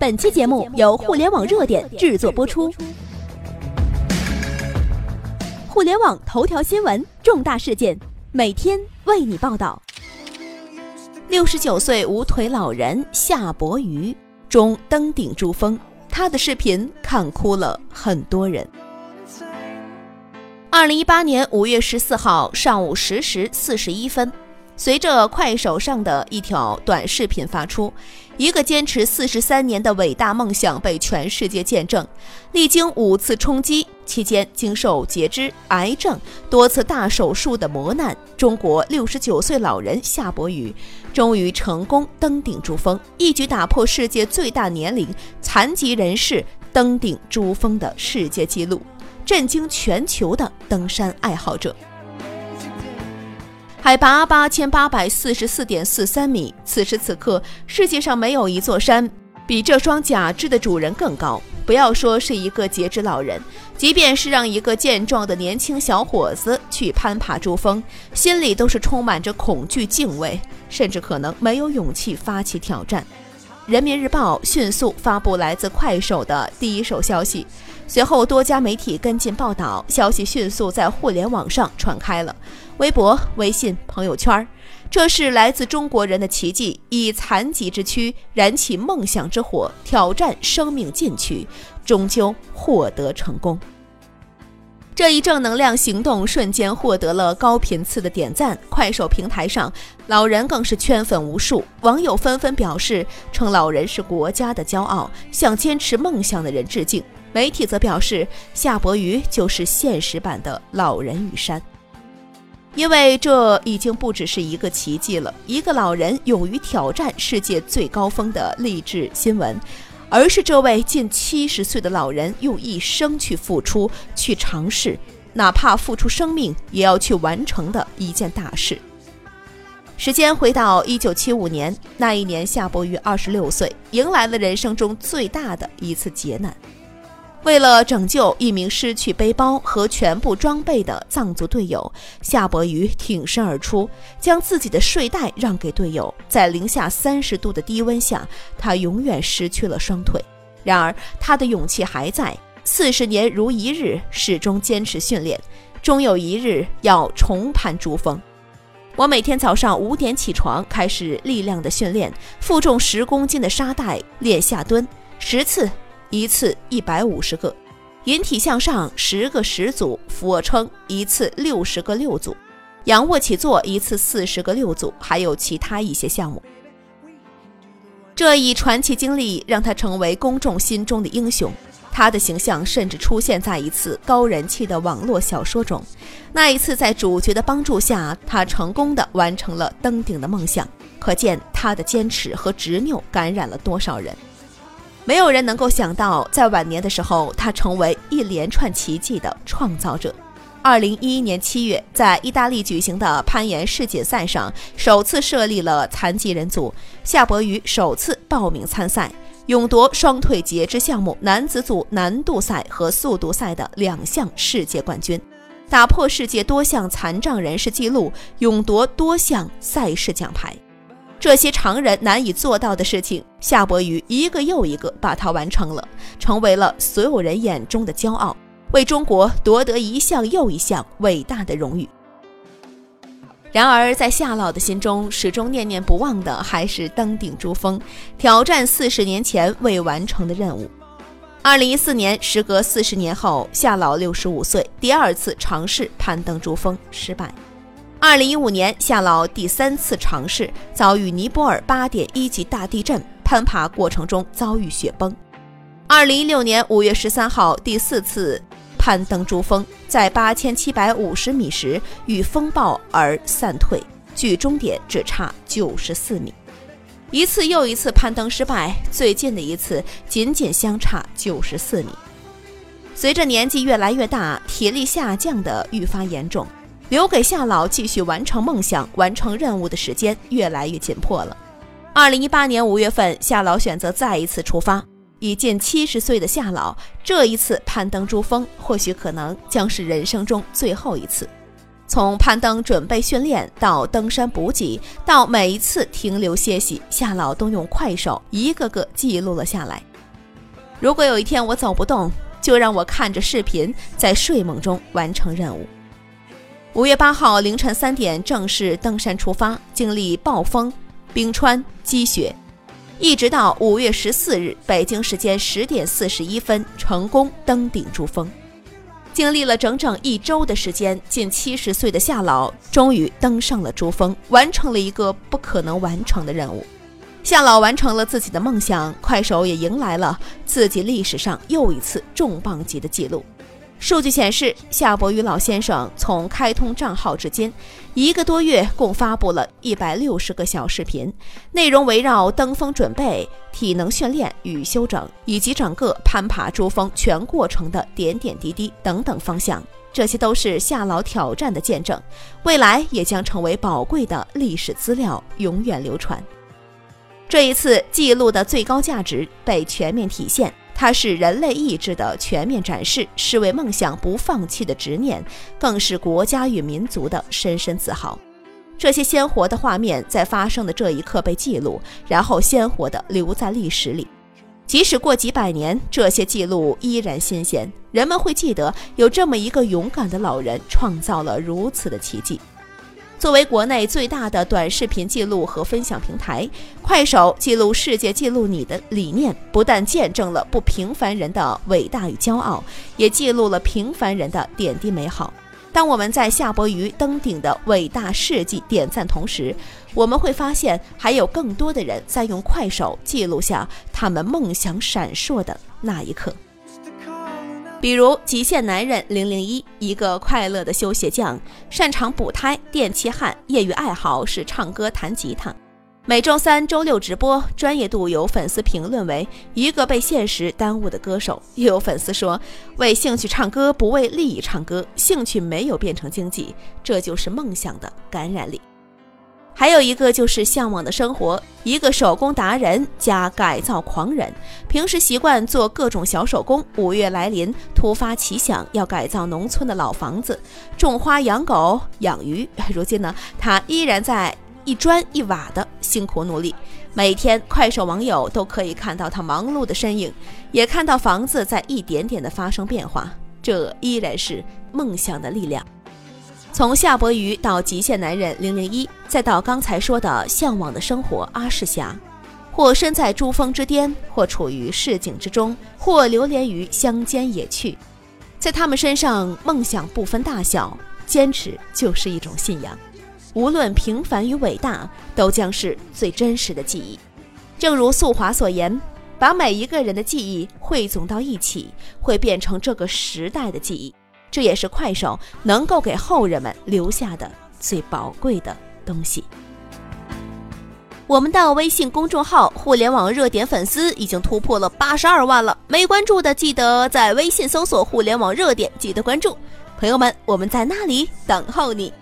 本期节目由互联网热点制作播出。互联网头条新闻，重大事件，每天为你报道。六十九岁无腿老人夏伯渝终登顶珠峰，他的视频看哭了很多人。二零一八年五月十四号上午十时四十一分。随着快手上的一条短视频发出，一个坚持四十三年的伟大梦想被全世界见证。历经五次冲击期间，经受截肢、癌症、多次大手术的磨难，中国六十九岁老人夏伯渝终于成功登顶珠峰，一举打破世界最大年龄残疾人士登顶珠峰的世界纪录，震惊全球的登山爱好者。海拔八千八百四十四点四三米。此时此刻，世界上没有一座山比这双假肢的主人更高。不要说是一个截肢老人，即便是让一个健壮的年轻小伙子去攀爬珠峰，心里都是充满着恐惧、敬畏，甚至可能没有勇气发起挑战。人民日报迅速发布来自快手的第一手消息。随后，多家媒体跟进报道，消息迅速在互联网上传开了，微博、微信、朋友圈。这是来自中国人的奇迹，以残疾之躯燃起梦想之火，挑战生命禁区，终究获得成功。这一正能量行动瞬间获得了高频次的点赞，快手平台上老人更是圈粉无数，网友纷纷表示称老人是国家的骄傲，向坚持梦想的人致敬。媒体则表示，夏伯渝就是现实版的老人与山，因为这已经不只是一个奇迹了，一个老人勇于挑战世界最高峰的励志新闻，而是这位近七十岁的老人用一生去付出、去尝试，哪怕付出生命也要去完成的一件大事。时间回到一九七五年，那一年夏伯渝二十六岁，迎来了人生中最大的一次劫难。为了拯救一名失去背包和全部装备的藏族队友，夏伯渝挺身而出，将自己的睡袋让给队友。在零下三十度的低温下，他永远失去了双腿。然而，他的勇气还在，四十年如一日，始终坚持训练，终有一日要重攀珠峰。我每天早上五点起床，开始力量的训练，负重十公斤的沙袋练下蹲十次。一次一百五十个，引体向上十个十组，俯卧撑一次六十个六组，仰卧起坐一次四十个六组，还有其他一些项目。这一传奇经历让他成为公众心中的英雄，他的形象甚至出现在一次高人气的网络小说中。那一次，在主角的帮助下，他成功的完成了登顶的梦想，可见他的坚持和执拗感染了多少人。没有人能够想到，在晚年的时候，他成为一连串奇迹的创造者。二零一一年七月，在意大利举行的攀岩世锦赛上，首次设立了残疾人组，夏伯渝首次报名参赛，勇夺双腿截肢项目男子组难度赛和速度赛的两项世界冠军，打破世界多项残障人士纪录，勇夺多项赛事奖牌。这些常人难以做到的事情，夏伯渝一个又一个把它完成了，成为了所有人眼中的骄傲，为中国夺得一项又一项伟大的荣誉。然而，在夏老的心中，始终念念不忘的还是登顶珠峰，挑战四十年前未完成的任务。二零一四年，时隔四十年后，夏老六十五岁，第二次尝试攀登珠峰失败。二零一五年，夏老第三次尝试遭遇尼泊尔八点一级大地震，攀爬过程中遭遇雪崩。二零一六年五月十三号，第四次攀登珠峰，在八千七百五十米时遇风暴而散退，距终点只差九十四米。一次又一次攀登失败，最近的一次仅仅相差九十四米。随着年纪越来越大，体力下降的愈发严重。留给夏老继续完成梦想、完成任务的时间越来越紧迫了。二零一八年五月份，夏老选择再一次出发。已近七十岁的夏老，这一次攀登珠峰，或许可能将是人生中最后一次。从攀登准备训练到登山补给，到每一次停留歇息，夏老都用快手一个个记录了下来。如果有一天我走不动，就让我看着视频，在睡梦中完成任务。五月八号凌晨三点正式登山出发，经历暴风、冰川、积雪，一直到五月十四日北京时间十点四十一分成功登顶珠峰。经历了整整一周的时间，近七十岁的夏老终于登上了珠峰，完成了一个不可能完成的任务。夏老完成了自己的梦想，快手也迎来了自己历史上又一次重磅级的记录。数据显示，夏伯渝老先生从开通账号至今，一个多月共发布了一百六十个小视频，内容围绕登峰准备、体能训练与休整，以及整个攀爬珠峰全过程的点点滴滴等等方向。这些都是夏老挑战的见证，未来也将成为宝贵的历史资料，永远流传。这一次记录的最高价值被全面体现。它是人类意志的全面展示，是为梦想不放弃的执念，更是国家与民族的深深自豪。这些鲜活的画面在发生的这一刻被记录，然后鲜活地留在历史里。即使过几百年，这些记录依然新鲜，人们会记得有这么一个勇敢的老人，创造了如此的奇迹。作为国内最大的短视频记录和分享平台，快手记录世界记录你的理念，不但见证了不平凡人的伟大与骄傲，也记录了平凡人的点滴美好。当我们在夏伯渝登顶的伟大事迹点赞同时，我们会发现还有更多的人在用快手记录下他们梦想闪烁的那一刻。比如极限男人零零一，一个快乐的修鞋匠，擅长补胎、电气焊，业余爱好是唱歌弹吉他。每周三、周六直播，专业度有粉丝评论为一个被现实耽误的歌手，也有粉丝说为兴趣唱歌，不为利益唱歌，兴趣没有变成经济，这就是梦想的感染力。还有一个就是向往的生活，一个手工达人加改造狂人，平时习惯做各种小手工。五月来临，突发奇想要改造农村的老房子，种花、养狗、养鱼。如今呢，他依然在一砖一瓦的辛苦努力。每天，快手网友都可以看到他忙碌的身影，也看到房子在一点点的发生变化。这依然是梦想的力量。从夏伯渝到极限男人零零一，再到刚才说的向往的生活阿世侠，或身在珠峰之巅，或处于市井之中，或流连于乡间野趣，在他们身上，梦想不分大小，坚持就是一种信仰。无论平凡与伟大，都将是最真实的记忆。正如素华所言，把每一个人的记忆汇总到一起，会变成这个时代的记忆。这也是快手能够给后人们留下的最宝贵的东西。我们的微信公众号“互联网热点”粉丝已经突破了八十二万了，没关注的记得在微信搜索“互联网热点”，记得关注。朋友们，我们在那里等候你。